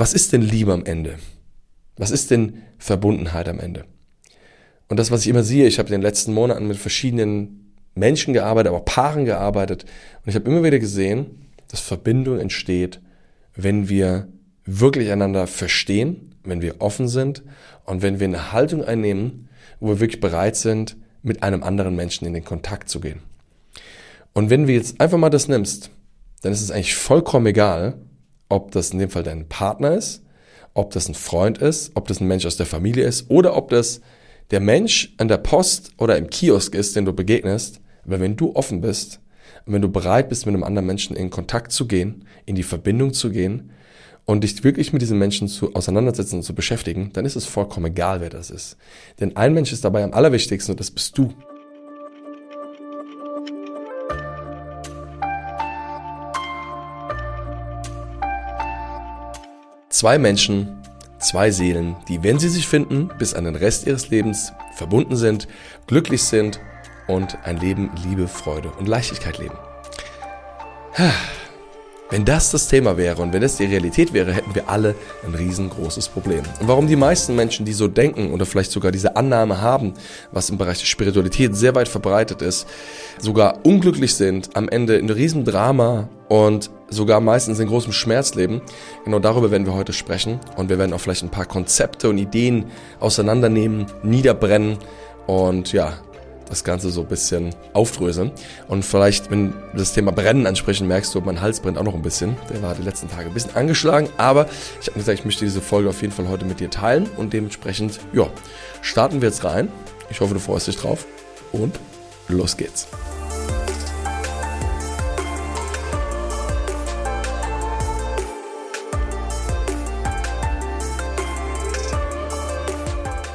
was ist denn Liebe am Ende? Was ist denn Verbundenheit am Ende? Und das, was ich immer sehe, ich habe in den letzten Monaten mit verschiedenen Menschen gearbeitet, aber Paaren gearbeitet. Und ich habe immer wieder gesehen, dass Verbindung entsteht, wenn wir wirklich einander verstehen, wenn wir offen sind und wenn wir eine Haltung einnehmen, wo wir wirklich bereit sind, mit einem anderen Menschen in den Kontakt zu gehen. Und wenn wir jetzt einfach mal das nimmst, dann ist es eigentlich vollkommen egal, ob das in dem Fall dein Partner ist, ob das ein Freund ist, ob das ein Mensch aus der Familie ist oder ob das der Mensch an der Post oder im Kiosk ist, den du begegnest. Aber wenn du offen bist, wenn du bereit bist, mit einem anderen Menschen in Kontakt zu gehen, in die Verbindung zu gehen und dich wirklich mit diesen Menschen zu auseinandersetzen und zu beschäftigen, dann ist es vollkommen egal, wer das ist. Denn ein Mensch ist dabei am allerwichtigsten und das bist du. Zwei Menschen, zwei Seelen, die, wenn sie sich finden, bis an den Rest ihres Lebens verbunden sind, glücklich sind und ein Leben Liebe, Freude und Leichtigkeit leben. Wenn das das Thema wäre und wenn das die Realität wäre, hätten wir alle ein riesengroßes Problem. Und warum die meisten Menschen, die so denken oder vielleicht sogar diese Annahme haben, was im Bereich der Spiritualität sehr weit verbreitet ist, sogar unglücklich sind, am Ende in riesen Drama und sogar meistens in großem Schmerz leben. Genau darüber werden wir heute sprechen und wir werden auch vielleicht ein paar Konzepte und Ideen auseinandernehmen, niederbrennen und ja, das Ganze so ein bisschen aufdröseln. Und vielleicht, wenn wir das Thema Brennen ansprechen, merkst du, mein Hals brennt auch noch ein bisschen. Der war die letzten Tage ein bisschen angeschlagen, aber ich habe gesagt, ich möchte diese Folge auf jeden Fall heute mit dir teilen und dementsprechend, ja, starten wir jetzt rein. Ich hoffe, du freust dich drauf und los geht's.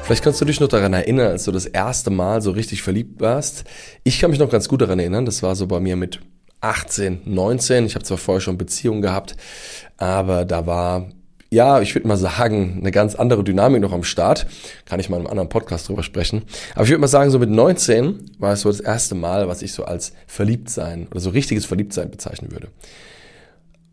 Vielleicht kannst du dich noch daran erinnern, als du das erste Mal so richtig verliebt warst. Ich kann mich noch ganz gut daran erinnern. Das war so bei mir mit 18, 19. Ich habe zwar vorher schon Beziehungen gehabt, aber da war ja, ich würde mal sagen, eine ganz andere Dynamik noch am Start. Kann ich mal in einem anderen Podcast drüber sprechen. Aber ich würde mal sagen, so mit 19 war es so das erste Mal, was ich so als Verliebtsein oder so richtiges Verliebtsein bezeichnen würde.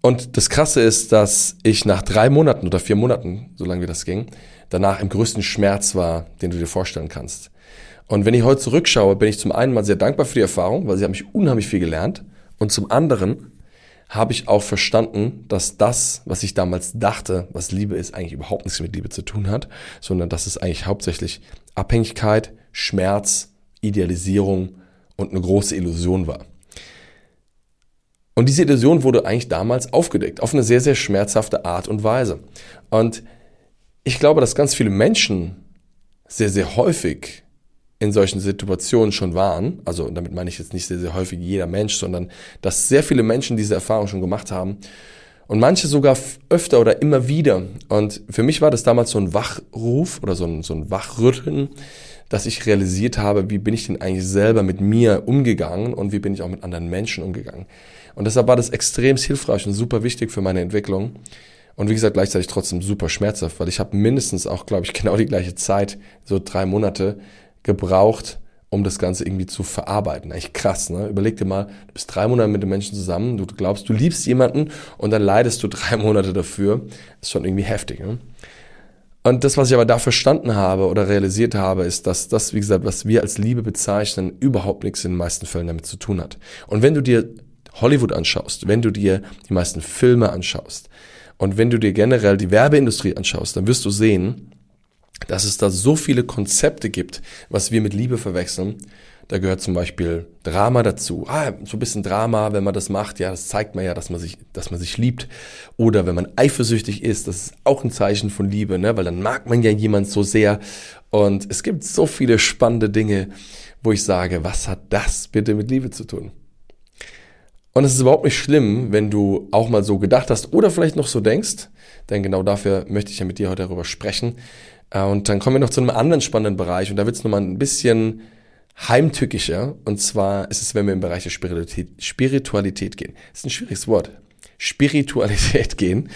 Und das Krasse ist, dass ich nach drei Monaten oder vier Monaten, so lange wie das ging, danach im größten Schmerz war, den du dir vorstellen kannst. Und wenn ich heute zurückschaue, bin ich zum einen mal sehr dankbar für die Erfahrung, weil sie hat mich unheimlich viel gelernt. Und zum anderen habe ich auch verstanden, dass das, was ich damals dachte, was Liebe ist, eigentlich überhaupt nichts mit Liebe zu tun hat, sondern dass es eigentlich hauptsächlich Abhängigkeit, Schmerz, Idealisierung und eine große Illusion war. Und diese Illusion wurde eigentlich damals aufgedeckt, auf eine sehr, sehr schmerzhafte Art und Weise. Und ich glaube, dass ganz viele Menschen sehr, sehr häufig in solchen Situationen schon waren. Also damit meine ich jetzt nicht sehr, sehr häufig jeder Mensch, sondern dass sehr viele Menschen diese Erfahrung schon gemacht haben. Und manche sogar öfter oder immer wieder. Und für mich war das damals so ein Wachruf oder so ein, so ein Wachrütteln, dass ich realisiert habe, wie bin ich denn eigentlich selber mit mir umgegangen und wie bin ich auch mit anderen Menschen umgegangen. Und deshalb war das extrem hilfreich und super wichtig für meine Entwicklung. Und wie gesagt, gleichzeitig trotzdem super schmerzhaft, weil ich habe mindestens auch, glaube ich, genau die gleiche Zeit, so drei Monate, gebraucht, um das Ganze irgendwie zu verarbeiten. Eigentlich krass, ne? Überleg dir mal, du bist drei Monate mit dem Menschen zusammen, du glaubst, du liebst jemanden und dann leidest du drei Monate dafür. Ist schon irgendwie heftig, ne? Und das, was ich aber da verstanden habe oder realisiert habe, ist, dass das, wie gesagt, was wir als Liebe bezeichnen, überhaupt nichts in den meisten Fällen damit zu tun hat. Und wenn du dir Hollywood anschaust, wenn du dir die meisten Filme anschaust, und wenn du dir generell die Werbeindustrie anschaust, dann wirst du sehen, dass es da so viele Konzepte gibt, was wir mit Liebe verwechseln. Da gehört zum Beispiel Drama dazu. Ah, so ein bisschen Drama, wenn man das macht, ja, das zeigt man ja, dass man sich, dass man sich liebt. Oder wenn man eifersüchtig ist, das ist auch ein Zeichen von Liebe, ne? weil dann mag man ja jemand so sehr. Und es gibt so viele spannende Dinge, wo ich sage, was hat das bitte mit Liebe zu tun? Und es ist überhaupt nicht schlimm, wenn du auch mal so gedacht hast oder vielleicht noch so denkst, denn genau dafür möchte ich ja mit dir heute darüber sprechen. Äh, und dann kommen wir noch zu einem anderen spannenden Bereich und da wird es nochmal ein bisschen heimtückischer. Und zwar ist es, wenn wir im Bereich der Spiritualität, Spiritualität gehen. Das ist ein schwieriges Wort. Spiritualität gehen.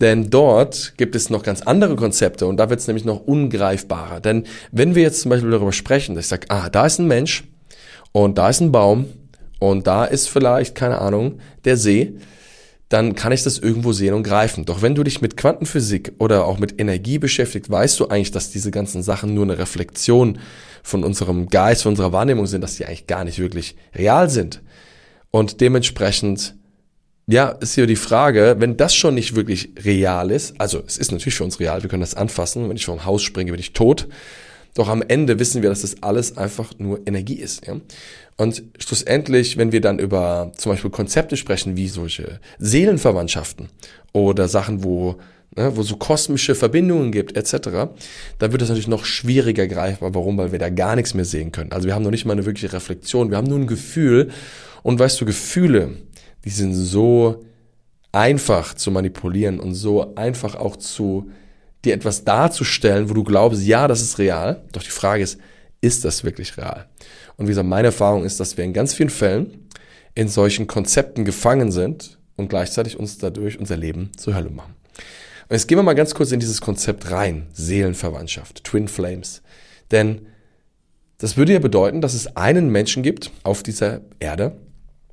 Denn dort gibt es noch ganz andere Konzepte und da wird es nämlich noch ungreifbarer. Denn wenn wir jetzt zum Beispiel darüber sprechen, dass ich sage, ah, da ist ein Mensch und da ist ein Baum und da ist vielleicht, keine Ahnung, der See, dann kann ich das irgendwo sehen und greifen. Doch wenn du dich mit Quantenphysik oder auch mit Energie beschäftigt, weißt du eigentlich, dass diese ganzen Sachen nur eine Reflexion von unserem Geist, von unserer Wahrnehmung sind, dass die eigentlich gar nicht wirklich real sind. Und dementsprechend, ja, ist hier die Frage, wenn das schon nicht wirklich real ist, also es ist natürlich für uns real, wir können das anfassen, wenn ich vom Haus springe, bin ich tot, doch am Ende wissen wir, dass das alles einfach nur Energie ist. Ja? Und schlussendlich, wenn wir dann über zum Beispiel Konzepte sprechen, wie solche Seelenverwandtschaften oder Sachen, wo, ne, wo so kosmische Verbindungen gibt, etc., dann wird das natürlich noch schwieriger greifbar. Warum? Weil wir da gar nichts mehr sehen können. Also wir haben noch nicht mal eine wirkliche Reflexion, wir haben nur ein Gefühl. Und weißt du, Gefühle, die sind so einfach zu manipulieren und so einfach auch zu dir etwas darzustellen, wo du glaubst, ja, das ist real. Doch die Frage ist, ist das wirklich real? Und wie gesagt, meine Erfahrung ist, dass wir in ganz vielen Fällen in solchen Konzepten gefangen sind und gleichzeitig uns dadurch unser Leben zur Hölle machen. Und jetzt gehen wir mal ganz kurz in dieses Konzept rein. Seelenverwandtschaft, Twin Flames. Denn das würde ja bedeuten, dass es einen Menschen gibt auf dieser Erde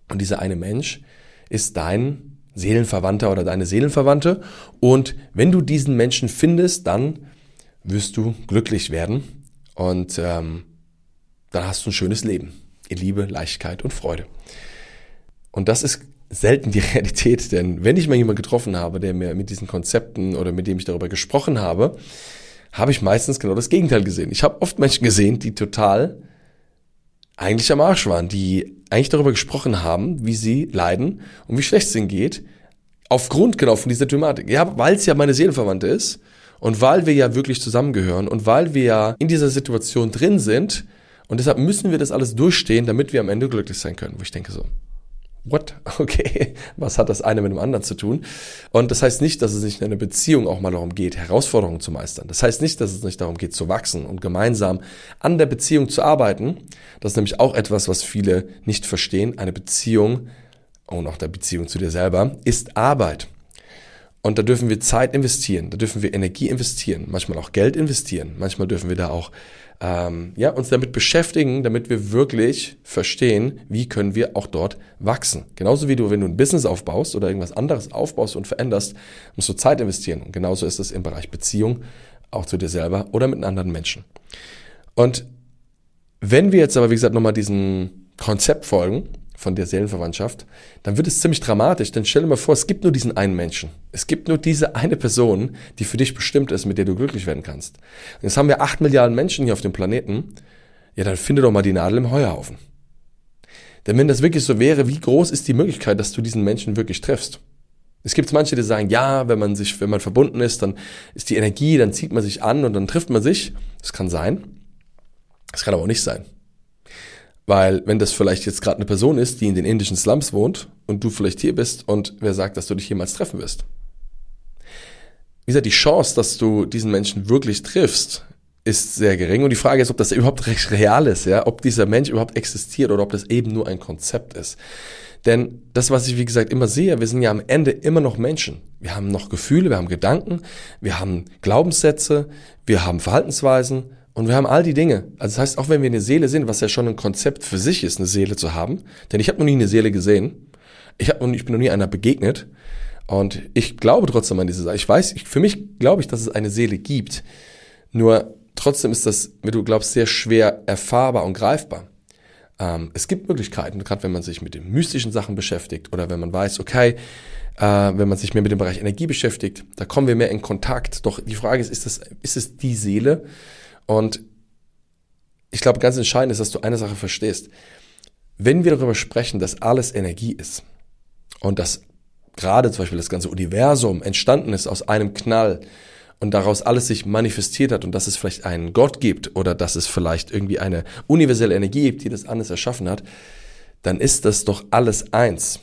und dieser eine Mensch ist dein Seelenverwandter oder deine Seelenverwandte. Und wenn du diesen Menschen findest, dann wirst du glücklich werden und ähm, dann hast du ein schönes Leben in Liebe, Leichtigkeit und Freude. Und das ist selten die Realität, denn wenn ich mal jemanden getroffen habe, der mir mit diesen Konzepten oder mit dem ich darüber gesprochen habe, habe ich meistens genau das Gegenteil gesehen. Ich habe oft Menschen gesehen, die total eigentlich am Arsch waren, die eigentlich darüber gesprochen haben, wie sie leiden und wie schlecht es ihnen geht, aufgrund genau von dieser Thematik. Ja, weil es ja meine Seelenverwandte ist und weil wir ja wirklich zusammengehören und weil wir ja in dieser Situation drin sind und deshalb müssen wir das alles durchstehen, damit wir am Ende glücklich sein können. Wo ich denke so, what? Okay, was hat das eine mit dem anderen zu tun? Und das heißt nicht, dass es nicht in einer Beziehung auch mal darum geht, Herausforderungen zu meistern. Das heißt nicht, dass es nicht darum geht, zu wachsen und gemeinsam an der Beziehung zu arbeiten. Das ist nämlich auch etwas, was viele nicht verstehen. Eine Beziehung und auch der Beziehung zu dir selber ist Arbeit. Und da dürfen wir Zeit investieren, da dürfen wir Energie investieren, manchmal auch Geld investieren, manchmal dürfen wir da auch ähm, ja, uns damit beschäftigen, damit wir wirklich verstehen, wie können wir auch dort wachsen. Genauso wie du, wenn du ein Business aufbaust oder irgendwas anderes aufbaust und veränderst, musst du Zeit investieren. Und genauso ist es im Bereich Beziehung, auch zu dir selber oder mit anderen Menschen. Und wenn wir jetzt aber, wie gesagt, nochmal diesem Konzept folgen, von der Seelenverwandtschaft, dann wird es ziemlich dramatisch. Denn stell dir mal vor, es gibt nur diesen einen Menschen. Es gibt nur diese eine Person, die für dich bestimmt ist, mit der du glücklich werden kannst. Und jetzt haben wir acht Milliarden Menschen hier auf dem Planeten. Ja, dann finde doch mal die Nadel im Heuhaufen. Denn wenn das wirklich so wäre, wie groß ist die Möglichkeit, dass du diesen Menschen wirklich triffst? Es gibt manche, die sagen, ja, wenn man sich, wenn man verbunden ist, dann ist die Energie, dann zieht man sich an und dann trifft man sich. Das kann sein. Das kann aber auch nicht sein. Weil wenn das vielleicht jetzt gerade eine Person ist, die in den indischen Slums wohnt und du vielleicht hier bist und wer sagt, dass du dich jemals treffen wirst? Wie gesagt, die Chance, dass du diesen Menschen wirklich triffst, ist sehr gering. Und die Frage ist, ob das überhaupt real ist, ja, ob dieser Mensch überhaupt existiert oder ob das eben nur ein Konzept ist. Denn das, was ich wie gesagt immer sehe, wir sind ja am Ende immer noch Menschen. Wir haben noch Gefühle, wir haben Gedanken, wir haben Glaubenssätze, wir haben Verhaltensweisen, und wir haben all die Dinge. Also das heißt, auch wenn wir eine Seele sind, was ja schon ein Konzept für sich ist, eine Seele zu haben, denn ich habe noch nie eine Seele gesehen, ich, hab noch nie, ich bin noch nie einer begegnet und ich glaube trotzdem an diese Sache. Ich weiß, ich, für mich glaube ich, dass es eine Seele gibt. Nur trotzdem ist das, wie du glaubst, sehr schwer erfahrbar und greifbar. Ähm, es gibt Möglichkeiten, gerade wenn man sich mit den mystischen Sachen beschäftigt oder wenn man weiß, okay, äh, wenn man sich mehr mit dem Bereich Energie beschäftigt, da kommen wir mehr in Kontakt. Doch die Frage ist, ist, das, ist es die Seele? Und ich glaube, ganz entscheidend ist, dass du eine Sache verstehst. Wenn wir darüber sprechen, dass alles Energie ist und dass gerade zum Beispiel das ganze Universum entstanden ist aus einem Knall und daraus alles sich manifestiert hat und dass es vielleicht einen Gott gibt oder dass es vielleicht irgendwie eine universelle Energie gibt, die das alles erschaffen hat, dann ist das doch alles eins.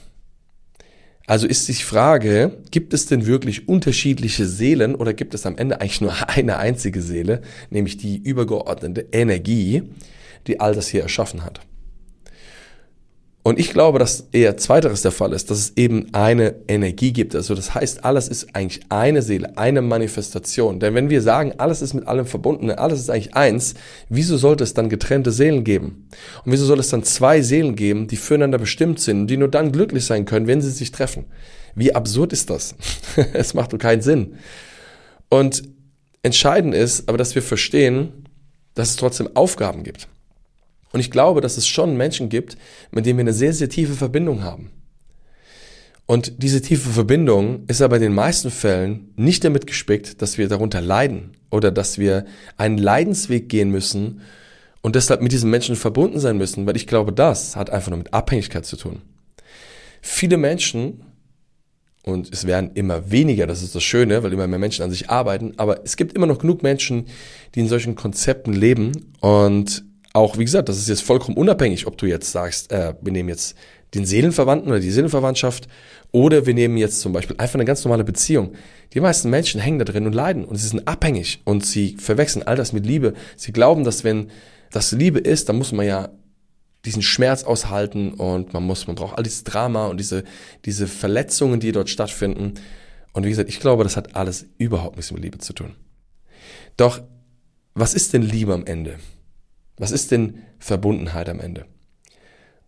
Also ist die Frage, gibt es denn wirklich unterschiedliche Seelen oder gibt es am Ende eigentlich nur eine einzige Seele, nämlich die übergeordnete Energie, die all das hier erschaffen hat? Und ich glaube, dass eher zweiteres der Fall ist, dass es eben eine Energie gibt. Also das heißt, alles ist eigentlich eine Seele, eine Manifestation. Denn wenn wir sagen, alles ist mit allem verbunden, alles ist eigentlich eins, wieso sollte es dann getrennte Seelen geben? Und wieso soll es dann zwei Seelen geben, die füreinander bestimmt sind und die nur dann glücklich sein können, wenn sie sich treffen? Wie absurd ist das? es macht doch keinen Sinn. Und entscheidend ist aber, dass wir verstehen, dass es trotzdem Aufgaben gibt. Und ich glaube, dass es schon Menschen gibt, mit denen wir eine sehr, sehr tiefe Verbindung haben. Und diese tiefe Verbindung ist aber in den meisten Fällen nicht damit gespickt, dass wir darunter leiden oder dass wir einen Leidensweg gehen müssen und deshalb mit diesen Menschen verbunden sein müssen, weil ich glaube, das hat einfach nur mit Abhängigkeit zu tun. Viele Menschen, und es werden immer weniger, das ist das Schöne, weil immer mehr Menschen an sich arbeiten, aber es gibt immer noch genug Menschen, die in solchen Konzepten leben und auch, wie gesagt, das ist jetzt vollkommen unabhängig, ob du jetzt sagst, äh, wir nehmen jetzt den Seelenverwandten oder die Seelenverwandtschaft oder wir nehmen jetzt zum Beispiel einfach eine ganz normale Beziehung. Die meisten Menschen hängen da drin und leiden und sie sind abhängig und sie verwechseln all das mit Liebe. Sie glauben, dass wenn das Liebe ist, dann muss man ja diesen Schmerz aushalten und man muss, man braucht all dieses Drama und diese, diese Verletzungen, die dort stattfinden. Und wie gesagt, ich glaube, das hat alles überhaupt nichts mit Liebe zu tun. Doch, was ist denn Liebe am Ende? Was ist denn Verbundenheit am Ende?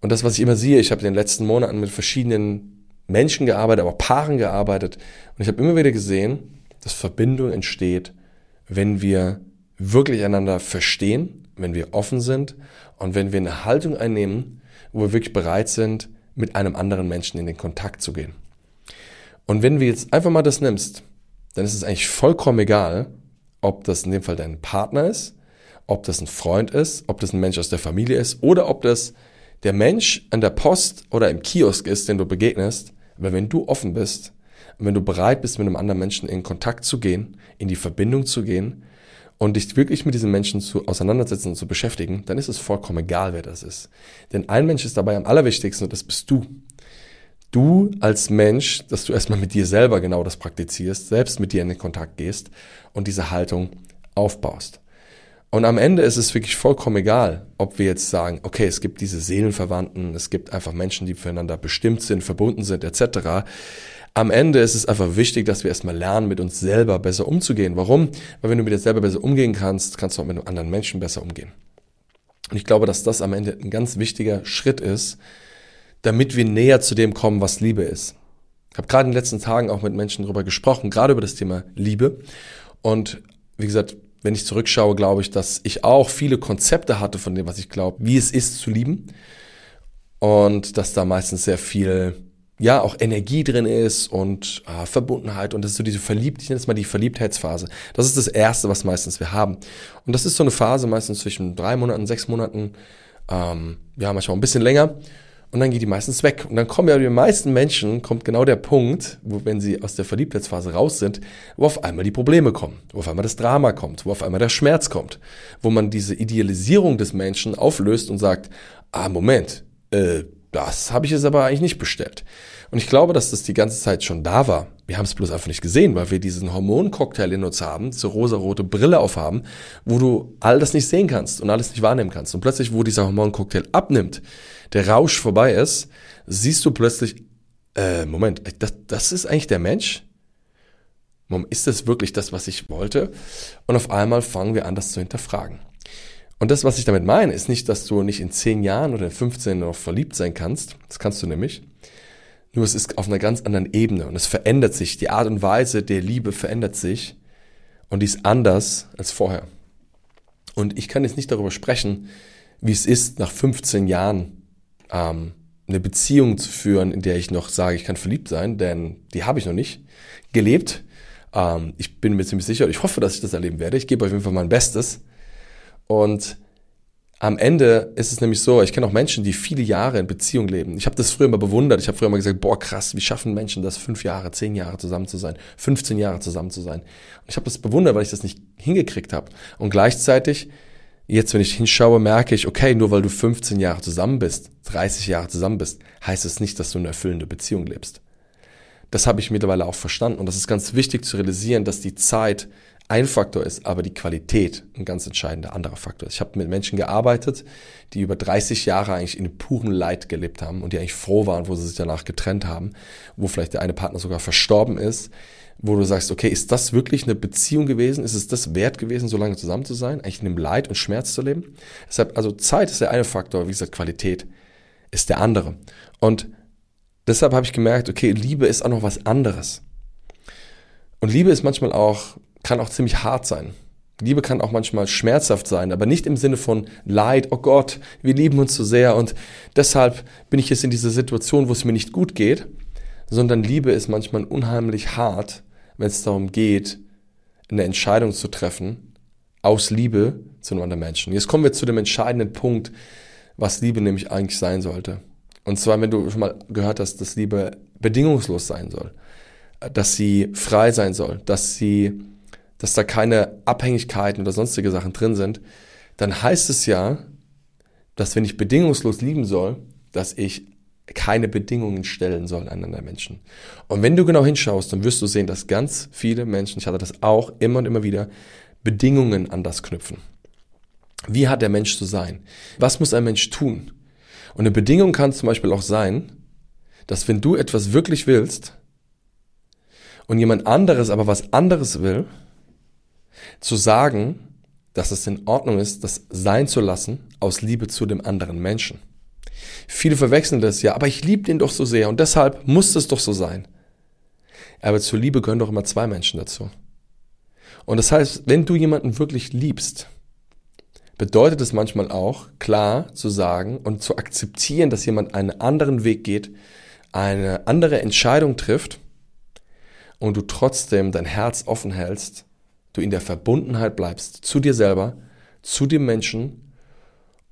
Und das, was ich immer sehe, ich habe in den letzten Monaten mit verschiedenen Menschen gearbeitet, aber auch Paaren gearbeitet. Und ich habe immer wieder gesehen, dass Verbindung entsteht, wenn wir wirklich einander verstehen, wenn wir offen sind und wenn wir eine Haltung einnehmen, wo wir wirklich bereit sind, mit einem anderen Menschen in den Kontakt zu gehen. Und wenn wir jetzt einfach mal das nimmst, dann ist es eigentlich vollkommen egal, ob das in dem Fall dein Partner ist, ob das ein Freund ist, ob das ein Mensch aus der Familie ist oder ob das der Mensch an der Post oder im Kiosk ist, den du begegnest. Aber wenn du offen bist wenn du bereit bist, mit einem anderen Menschen in Kontakt zu gehen, in die Verbindung zu gehen und dich wirklich mit diesen Menschen zu auseinandersetzen und zu beschäftigen, dann ist es vollkommen egal, wer das ist. Denn ein Mensch ist dabei am allerwichtigsten und das bist du. Du als Mensch, dass du erstmal mit dir selber genau das praktizierst, selbst mit dir in den Kontakt gehst und diese Haltung aufbaust. Und am Ende ist es wirklich vollkommen egal, ob wir jetzt sagen, okay, es gibt diese Seelenverwandten, es gibt einfach Menschen, die füreinander bestimmt sind, verbunden sind, etc. Am Ende ist es einfach wichtig, dass wir erstmal lernen, mit uns selber besser umzugehen. Warum? Weil wenn du mit dir selber besser umgehen kannst, kannst du auch mit anderen Menschen besser umgehen. Und ich glaube, dass das am Ende ein ganz wichtiger Schritt ist, damit wir näher zu dem kommen, was Liebe ist. Ich habe gerade in den letzten Tagen auch mit Menschen darüber gesprochen, gerade über das Thema Liebe. Und wie gesagt, wenn ich zurückschaue, glaube ich, dass ich auch viele Konzepte hatte von dem, was ich glaube, wie es ist zu lieben. Und dass da meistens sehr viel, ja, auch Energie drin ist und äh, Verbundenheit. Und das ist so diese Verliebt, ich nenne es mal die Verliebtheitsphase. Das ist das Erste, was meistens wir haben. Und das ist so eine Phase meistens zwischen drei Monaten, sechs Monaten, ähm, ja, manchmal ein bisschen länger und dann geht die meistens weg. Und dann kommen ja die meisten Menschen, kommt genau der Punkt, wo wenn sie aus der Verliebtheitsphase raus sind, wo auf einmal die Probleme kommen, wo auf einmal das Drama kommt, wo auf einmal der Schmerz kommt, wo man diese Idealisierung des Menschen auflöst und sagt, ah, Moment, äh, das habe ich jetzt aber eigentlich nicht bestellt. Und ich glaube, dass das die ganze Zeit schon da war. Wir haben es bloß einfach nicht gesehen, weil wir diesen Hormoncocktail in uns haben, diese rosarote Brille aufhaben, wo du all das nicht sehen kannst und alles nicht wahrnehmen kannst. Und plötzlich, wo dieser Hormoncocktail abnimmt, der Rausch vorbei ist, siehst du plötzlich, äh, Moment, das, das ist eigentlich der Mensch? Ist das wirklich das, was ich wollte? Und auf einmal fangen wir an, das zu hinterfragen. Und das, was ich damit meine, ist nicht, dass du nicht in 10 Jahren oder in 15 noch verliebt sein kannst. Das kannst du nämlich. Nur es ist auf einer ganz anderen Ebene und es verändert sich. Die Art und Weise der Liebe verändert sich und die ist anders als vorher. Und ich kann jetzt nicht darüber sprechen, wie es ist, nach 15 Jahren ähm, eine Beziehung zu führen, in der ich noch sage, ich kann verliebt sein, denn die habe ich noch nicht gelebt. Ähm, ich bin mir ziemlich sicher und ich hoffe, dass ich das erleben werde. Ich gebe auf jeden Fall mein Bestes. Und am Ende ist es nämlich so, ich kenne auch Menschen, die viele Jahre in Beziehung leben. Ich habe das früher mal bewundert. Ich habe früher mal gesagt, boah, krass, wie schaffen Menschen das, fünf Jahre, zehn Jahre zusammen zu sein, 15 Jahre zusammen zu sein. Und ich habe das bewundert, weil ich das nicht hingekriegt habe. Und gleichzeitig Jetzt, wenn ich hinschaue, merke ich, okay, nur weil du 15 Jahre zusammen bist, 30 Jahre zusammen bist, heißt es nicht, dass du eine erfüllende Beziehung lebst. Das habe ich mittlerweile auch verstanden und das ist ganz wichtig zu realisieren, dass die Zeit ein Faktor ist, aber die Qualität ein ganz entscheidender anderer Faktor ist. Ich habe mit Menschen gearbeitet, die über 30 Jahre eigentlich in purem Leid gelebt haben und die eigentlich froh waren, wo sie sich danach getrennt haben, wo vielleicht der eine Partner sogar verstorben ist, wo du sagst, okay, ist das wirklich eine Beziehung gewesen? Ist es das wert gewesen, so lange zusammen zu sein, eigentlich in dem Leid und Schmerz zu leben? Deshalb, also Zeit ist der eine Faktor, wie gesagt, Qualität ist der andere. Und deshalb habe ich gemerkt, okay, Liebe ist auch noch was anderes. Und Liebe ist manchmal auch, kann auch ziemlich hart sein. Liebe kann auch manchmal schmerzhaft sein, aber nicht im Sinne von Leid, oh Gott, wir lieben uns so sehr und deshalb bin ich jetzt in dieser Situation, wo es mir nicht gut geht, sondern Liebe ist manchmal unheimlich hart, wenn es darum geht, eine Entscheidung zu treffen, aus Liebe zu einem anderen Menschen. Jetzt kommen wir zu dem entscheidenden Punkt, was Liebe nämlich eigentlich sein sollte. Und zwar, wenn du schon mal gehört hast, dass Liebe bedingungslos sein soll, dass sie frei sein soll, dass sie, dass da keine Abhängigkeiten oder sonstige Sachen drin sind, dann heißt es ja, dass wenn ich bedingungslos lieben soll, dass ich keine Bedingungen stellen soll an anderen Menschen. Und wenn du genau hinschaust, dann wirst du sehen, dass ganz viele Menschen, ich hatte das auch immer und immer wieder, Bedingungen an das knüpfen. Wie hat der Mensch zu sein? Was muss ein Mensch tun? Und eine Bedingung kann zum Beispiel auch sein, dass wenn du etwas wirklich willst und jemand anderes aber was anderes will, zu sagen, dass es in Ordnung ist, das sein zu lassen aus Liebe zu dem anderen Menschen. Viele verwechseln das ja, aber ich liebe den doch so sehr und deshalb muss es doch so sein. Aber zur Liebe gehören doch immer zwei Menschen dazu. Und das heißt, wenn du jemanden wirklich liebst, bedeutet es manchmal auch, klar zu sagen und zu akzeptieren, dass jemand einen anderen Weg geht, eine andere Entscheidung trifft und du trotzdem dein Herz offen hältst, du in der Verbundenheit bleibst zu dir selber, zu dem Menschen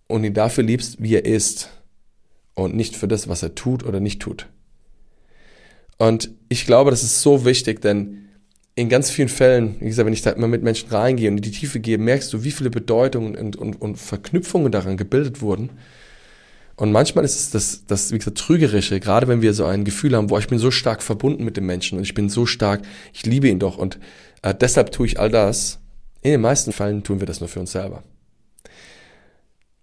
und ihn dafür liebst, wie er ist und nicht für das, was er tut oder nicht tut. Und ich glaube, das ist so wichtig, denn in ganz vielen Fällen, wie gesagt, wenn ich da immer mit Menschen reingehe und in die Tiefe gehe, merkst du, wie viele Bedeutungen und, und, und Verknüpfungen daran gebildet wurden. Und manchmal ist es das, das, wie gesagt, Trügerische, gerade wenn wir so ein Gefühl haben, wo ich bin so stark verbunden mit dem Menschen und ich bin so stark, ich liebe ihn doch und äh, deshalb tue ich all das. In den meisten Fällen tun wir das nur für uns selber.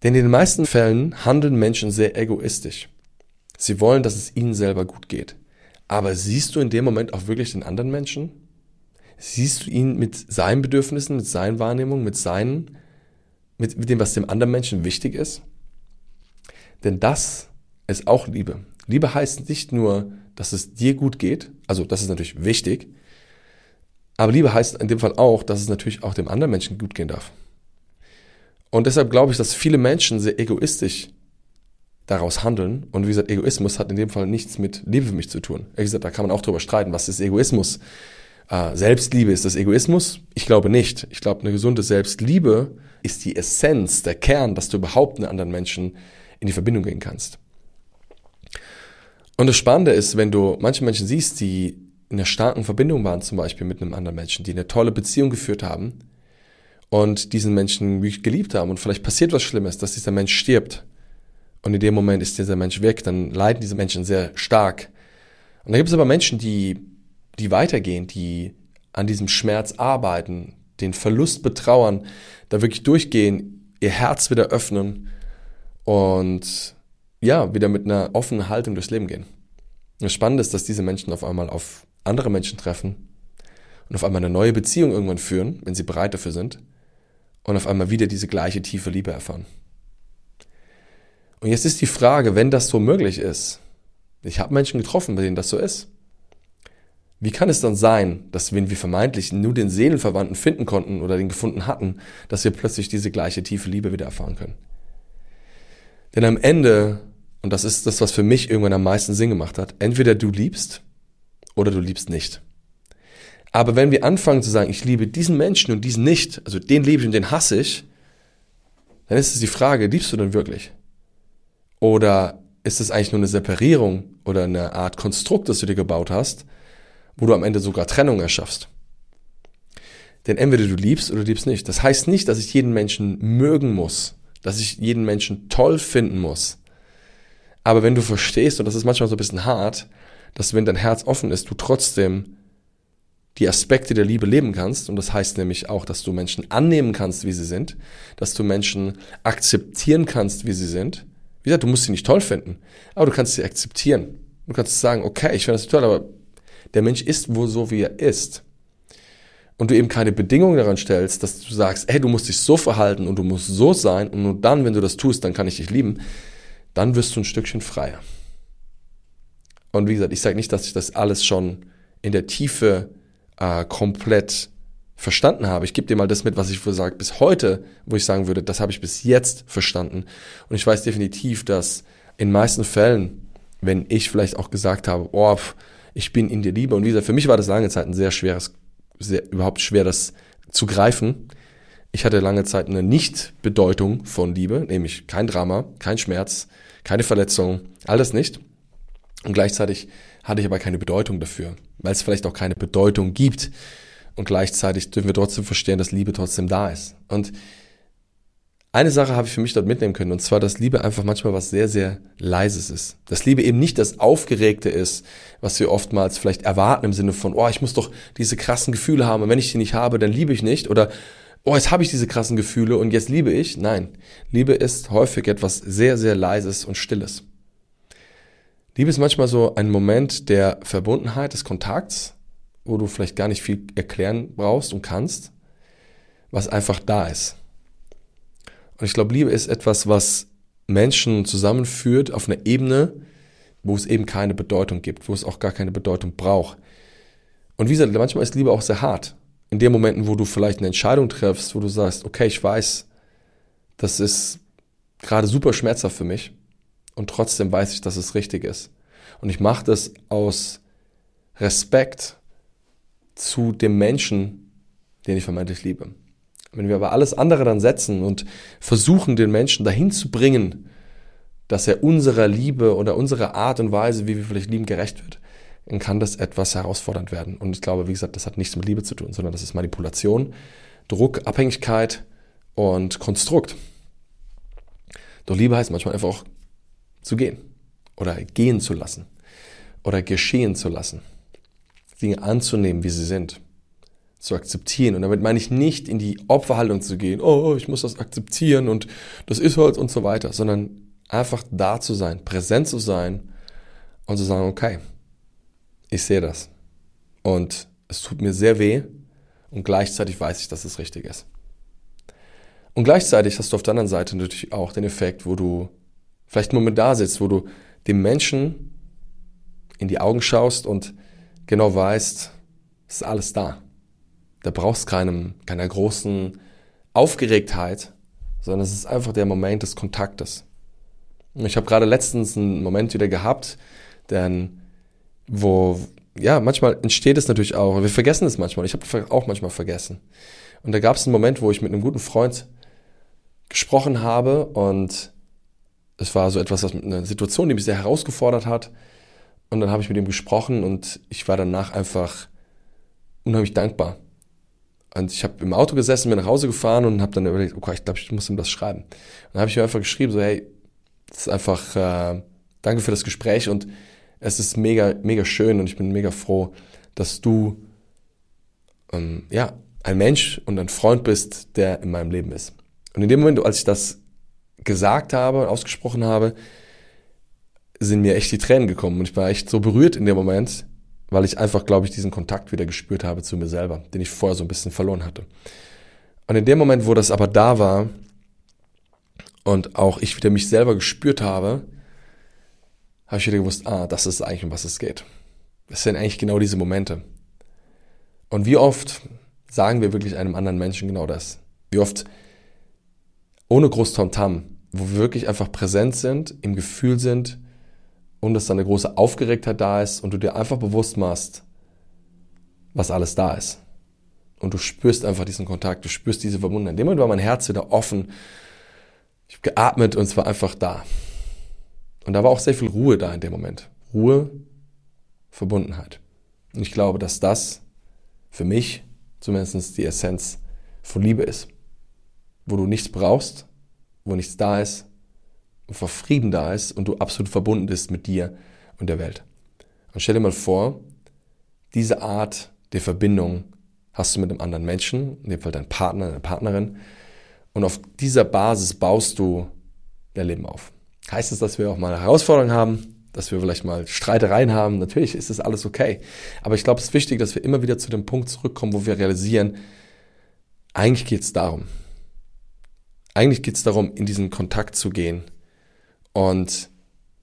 Denn in den meisten Fällen handeln Menschen sehr egoistisch. Sie wollen, dass es ihnen selber gut geht. Aber siehst du in dem Moment auch wirklich den anderen Menschen? siehst du ihn mit seinen Bedürfnissen, mit seinen Wahrnehmungen, mit seinen, mit, mit dem, was dem anderen Menschen wichtig ist? Denn das ist auch Liebe. Liebe heißt nicht nur, dass es dir gut geht, also das ist natürlich wichtig, aber Liebe heißt in dem Fall auch, dass es natürlich auch dem anderen Menschen gut gehen darf. Und deshalb glaube ich, dass viele Menschen sehr egoistisch daraus handeln. Und wie gesagt, Egoismus hat in dem Fall nichts mit Liebe für mich zu tun. Wie gesagt, da kann man auch drüber streiten, was ist Egoismus? Äh, Selbstliebe, ist das Egoismus? Ich glaube nicht. Ich glaube, eine gesunde Selbstliebe ist die Essenz, der Kern, dass du überhaupt mit anderen Menschen in die Verbindung gehen kannst. Und das Spannende ist, wenn du manche Menschen siehst, die in einer starken Verbindung waren, zum Beispiel mit einem anderen Menschen, die eine tolle Beziehung geführt haben und diesen Menschen geliebt haben und vielleicht passiert was Schlimmes, dass dieser Mensch stirbt und in dem Moment ist dieser Mensch weg, dann leiden diese Menschen sehr stark. Und da gibt es aber Menschen, die die weitergehen, die an diesem Schmerz arbeiten, den Verlust betrauern, da wirklich durchgehen, ihr Herz wieder öffnen und ja, wieder mit einer offenen Haltung durchs Leben gehen. Das Spannende ist, dass diese Menschen auf einmal auf andere Menschen treffen und auf einmal eine neue Beziehung irgendwann führen, wenn sie bereit dafür sind und auf einmal wieder diese gleiche tiefe Liebe erfahren. Und jetzt ist die Frage, wenn das so möglich ist, ich habe Menschen getroffen, bei denen das so ist, wie kann es dann sein, dass wenn wir vermeintlich nur den Seelenverwandten finden konnten oder den gefunden hatten, dass wir plötzlich diese gleiche tiefe Liebe wieder erfahren können? Denn am Ende, und das ist das, was für mich irgendwann am meisten Sinn gemacht hat, entweder du liebst oder du liebst nicht. Aber wenn wir anfangen zu sagen, ich liebe diesen Menschen und diesen nicht, also den liebe ich und den hasse ich, dann ist es die Frage, liebst du denn wirklich? Oder ist es eigentlich nur eine Separierung oder eine Art Konstrukt, das du dir gebaut hast, wo du am Ende sogar Trennung erschaffst. Denn entweder du liebst oder du liebst nicht. Das heißt nicht, dass ich jeden Menschen mögen muss, dass ich jeden Menschen toll finden muss. Aber wenn du verstehst, und das ist manchmal so ein bisschen hart, dass wenn dein Herz offen ist, du trotzdem die Aspekte der Liebe leben kannst. Und das heißt nämlich auch, dass du Menschen annehmen kannst, wie sie sind, dass du Menschen akzeptieren kannst, wie sie sind. Wie gesagt, du musst sie nicht toll finden, aber du kannst sie akzeptieren. Du kannst sagen, okay, ich finde das toll, aber der Mensch ist wohl so, wie er ist. Und du eben keine Bedingungen daran stellst, dass du sagst, hey, du musst dich so verhalten und du musst so sein und nur dann, wenn du das tust, dann kann ich dich lieben, dann wirst du ein Stückchen freier. Und wie gesagt, ich sage nicht, dass ich das alles schon in der Tiefe äh, komplett verstanden habe. Ich gebe dir mal das mit, was ich sage, bis heute, wo ich sagen würde, das habe ich bis jetzt verstanden. Und ich weiß definitiv, dass in meisten Fällen, wenn ich vielleicht auch gesagt habe, oh, ich bin in der Liebe. Und wie gesagt, für mich war das lange Zeit ein sehr schweres, sehr, überhaupt schwer, das zu greifen. Ich hatte lange Zeit eine Nicht-Bedeutung von Liebe, nämlich kein Drama, kein Schmerz, keine Verletzung, alles nicht. Und gleichzeitig hatte ich aber keine Bedeutung dafür, weil es vielleicht auch keine Bedeutung gibt. Und gleichzeitig dürfen wir trotzdem verstehen, dass Liebe trotzdem da ist. Und eine Sache habe ich für mich dort mitnehmen können, und zwar, dass Liebe einfach manchmal was sehr, sehr Leises ist. Dass Liebe eben nicht das Aufgeregte ist, was wir oftmals vielleicht erwarten im Sinne von, oh, ich muss doch diese krassen Gefühle haben, und wenn ich die nicht habe, dann liebe ich nicht, oder oh, jetzt habe ich diese krassen Gefühle und jetzt liebe ich. Nein, Liebe ist häufig etwas sehr, sehr Leises und Stilles. Liebe ist manchmal so ein Moment der Verbundenheit, des Kontakts, wo du vielleicht gar nicht viel erklären brauchst und kannst, was einfach da ist. Und ich glaube, Liebe ist etwas, was Menschen zusammenführt auf einer Ebene, wo es eben keine Bedeutung gibt, wo es auch gar keine Bedeutung braucht. Und wie gesagt, manchmal ist Liebe auch sehr hart. In den Momenten, wo du vielleicht eine Entscheidung triffst, wo du sagst, okay, ich weiß, das ist gerade super schmerzhaft für mich und trotzdem weiß ich, dass es richtig ist. Und ich mache das aus Respekt zu dem Menschen, den ich vermeintlich liebe. Wenn wir aber alles andere dann setzen und versuchen, den Menschen dahin zu bringen, dass er unserer Liebe oder unserer Art und Weise, wie wir vielleicht lieben, gerecht wird, dann kann das etwas herausfordernd werden. Und ich glaube, wie gesagt, das hat nichts mit Liebe zu tun, sondern das ist Manipulation, Druck, Abhängigkeit und Konstrukt. Doch Liebe heißt manchmal einfach auch zu gehen oder gehen zu lassen oder geschehen zu lassen. Dinge anzunehmen, wie sie sind. Zu akzeptieren. Und damit meine ich nicht in die Opferhaltung zu gehen, oh, ich muss das akzeptieren und das ist halt und so weiter, sondern einfach da zu sein, präsent zu sein und zu sagen, okay, ich sehe das. Und es tut mir sehr weh und gleichzeitig weiß ich, dass es richtig ist. Und gleichzeitig hast du auf der anderen Seite natürlich auch den Effekt, wo du vielleicht einen Moment da sitzt, wo du dem Menschen in die Augen schaust und genau weißt, es ist alles da. Da brauchst keinem, keiner großen Aufgeregtheit, sondern es ist einfach der Moment des Kontaktes. Ich habe gerade letztens einen Moment wieder gehabt, denn wo, ja, manchmal entsteht es natürlich auch, wir vergessen es manchmal, ich habe auch manchmal vergessen. Und da gab es einen Moment, wo ich mit einem guten Freund gesprochen habe und es war so etwas, was eine Situation, die mich sehr herausgefordert hat. Und dann habe ich mit ihm gesprochen und ich war danach einfach unheimlich dankbar. Und ich habe im Auto gesessen, bin nach Hause gefahren und habe dann überlegt, okay, ich glaube, ich muss ihm das schreiben. Und dann habe ich ihm einfach geschrieben, so hey, das ist einfach, äh, danke für das Gespräch und es ist mega, mega schön und ich bin mega froh, dass du ähm, ja, ein Mensch und ein Freund bist, der in meinem Leben ist. Und in dem Moment, als ich das gesagt habe, ausgesprochen habe, sind mir echt die Tränen gekommen und ich war echt so berührt in dem Moment, weil ich einfach, glaube ich, diesen Kontakt wieder gespürt habe zu mir selber, den ich vorher so ein bisschen verloren hatte. Und in dem Moment, wo das aber da war und auch ich wieder mich selber gespürt habe, habe ich wieder gewusst, ah, das ist eigentlich, um was es geht. Das sind eigentlich genau diese Momente. Und wie oft sagen wir wirklich einem anderen Menschen genau das? Wie oft ohne groß Tamtam wo wir wirklich einfach präsent sind, im Gefühl sind und dass da eine große Aufgeregtheit da ist und du dir einfach bewusst machst, was alles da ist. Und du spürst einfach diesen Kontakt, du spürst diese Verbundenheit. In dem Moment war mein Herz wieder offen. Ich habe geatmet und es war einfach da. Und da war auch sehr viel Ruhe da in dem Moment. Ruhe, Verbundenheit. Und ich glaube, dass das für mich zumindest die Essenz von Liebe ist. Wo du nichts brauchst, wo nichts da ist, wo Frieden da ist und du absolut verbunden bist mit dir und der Welt. Und stell dir mal vor, diese Art der Verbindung hast du mit einem anderen Menschen, in dem Fall dein Partner, deine Partnerin, und auf dieser Basis baust du dein Leben auf. Heißt es, dass wir auch mal Herausforderungen haben, dass wir vielleicht mal Streitereien haben? Natürlich ist das alles okay. Aber ich glaube, es ist wichtig, dass wir immer wieder zu dem Punkt zurückkommen, wo wir realisieren, eigentlich geht es darum, eigentlich geht es darum, in diesen Kontakt zu gehen und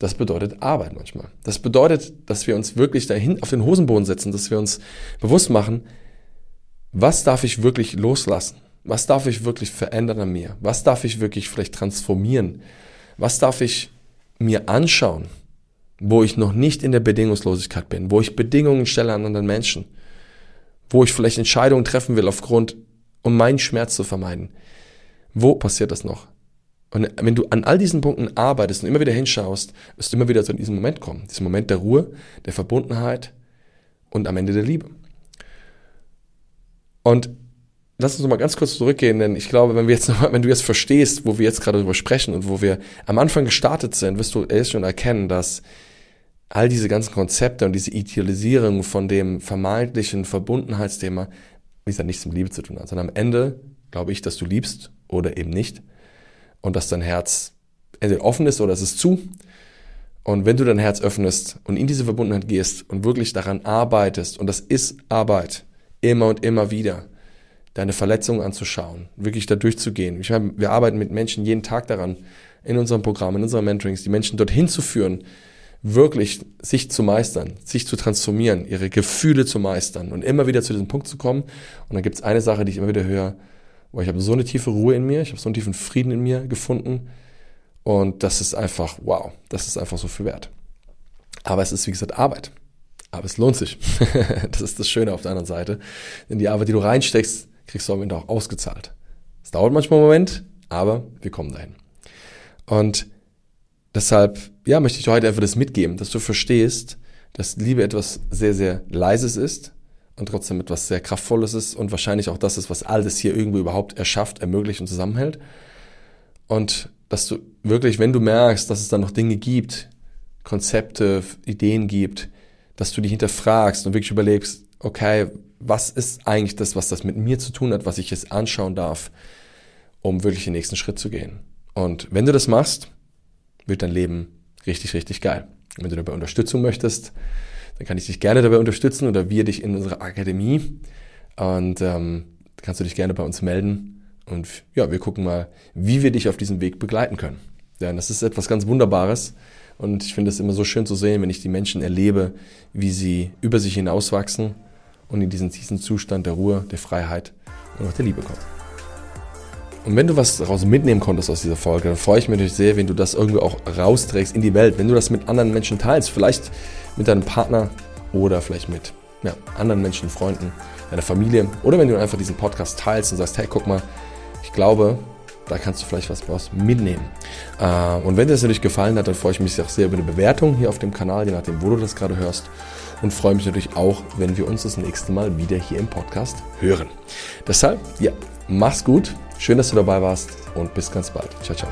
Das bedeutet Arbeit manchmal. Das bedeutet, dass wir uns wirklich dahin auf den Hosenboden setzen, dass wir uns bewusst machen, was darf ich wirklich loslassen? Was darf ich wirklich verändern an mir? Was darf ich wirklich vielleicht transformieren? Was darf ich mir anschauen, wo ich noch nicht in der Bedingungslosigkeit bin, wo ich Bedingungen stelle an anderen Menschen, wo ich vielleicht Entscheidungen treffen will aufgrund, um meinen Schmerz zu vermeiden. Wo passiert das noch? Und wenn du an all diesen Punkten arbeitest und immer wieder hinschaust, wirst du immer wieder zu diesem Moment kommen. Diesen Moment der Ruhe, der Verbundenheit und am Ende der Liebe. Und lass uns noch mal ganz kurz zurückgehen, denn ich glaube, wenn wir jetzt noch, wenn du jetzt verstehst, wo wir jetzt gerade drüber sprechen und wo wir am Anfang gestartet sind, wirst du erst schon erkennen, dass all diese ganzen Konzepte und diese Idealisierung von dem vermeintlichen Verbundenheitsthema, wie gesagt, nichts mit Liebe zu tun hat, sondern am Ende glaube ich, dass du liebst oder eben nicht und dass dein Herz entweder offen ist oder es ist zu. Und wenn du dein Herz öffnest und in diese Verbundenheit gehst und wirklich daran arbeitest, und das ist Arbeit, immer und immer wieder, deine Verletzungen anzuschauen, wirklich da durchzugehen. Ich meine, wir arbeiten mit Menschen jeden Tag daran, in unserem Programm, in unseren Mentorings, die Menschen dorthin zu führen, wirklich sich zu meistern, sich zu transformieren, ihre Gefühle zu meistern und immer wieder zu diesem Punkt zu kommen. Und dann gibt es eine Sache, die ich immer wieder höre, wo ich habe so eine tiefe Ruhe in mir, ich habe so einen tiefen Frieden in mir gefunden. Und das ist einfach, wow, das ist einfach so viel wert. Aber es ist, wie gesagt, Arbeit. Aber es lohnt sich. das ist das Schöne auf der anderen Seite. Denn die Arbeit, die du reinsteckst, kriegst du am Ende auch ausgezahlt. Es dauert manchmal einen Moment, aber wir kommen dahin. Und deshalb, ja, möchte ich dir heute einfach das mitgeben, dass du verstehst, dass Liebe etwas sehr, sehr Leises ist und trotzdem etwas sehr Kraftvolles ist und wahrscheinlich auch das ist, was all das hier irgendwo überhaupt erschafft, ermöglicht und zusammenhält. Und dass du wirklich, wenn du merkst, dass es da noch Dinge gibt, Konzepte, Ideen gibt, dass du dich hinterfragst und wirklich überlegst, okay, was ist eigentlich das, was das mit mir zu tun hat, was ich jetzt anschauen darf, um wirklich den nächsten Schritt zu gehen. Und wenn du das machst, wird dein Leben richtig, richtig geil. Wenn du dabei Unterstützung möchtest, dann kann ich dich gerne dabei unterstützen oder wir dich in unserer Akademie. Und ähm, kannst du dich gerne bei uns melden. Und ja, wir gucken mal, wie wir dich auf diesem Weg begleiten können. Denn das ist etwas ganz Wunderbares. Und ich finde es immer so schön zu sehen, wenn ich die Menschen erlebe, wie sie über sich hinauswachsen und in diesen, diesen Zustand der Ruhe, der Freiheit und auch der Liebe kommen. Und wenn du was daraus mitnehmen konntest aus dieser Folge, dann freue ich mich natürlich sehr, wenn du das irgendwie auch rausträgst in die Welt, wenn du das mit anderen Menschen teilst, vielleicht mit deinem Partner oder vielleicht mit ja, anderen Menschen, Freunden, deiner Familie oder wenn du einfach diesen Podcast teilst und sagst, hey, guck mal, ich glaube, da kannst du vielleicht was draus mitnehmen. Äh, und wenn dir das natürlich gefallen hat, dann freue ich mich auch sehr über eine Bewertung hier auf dem Kanal, je nachdem, wo du das gerade hörst und freue mich natürlich auch, wenn wir uns das nächste Mal wieder hier im Podcast hören. Deshalb, ja, mach's gut, schön, dass du dabei warst und bis ganz bald. Ciao, ciao.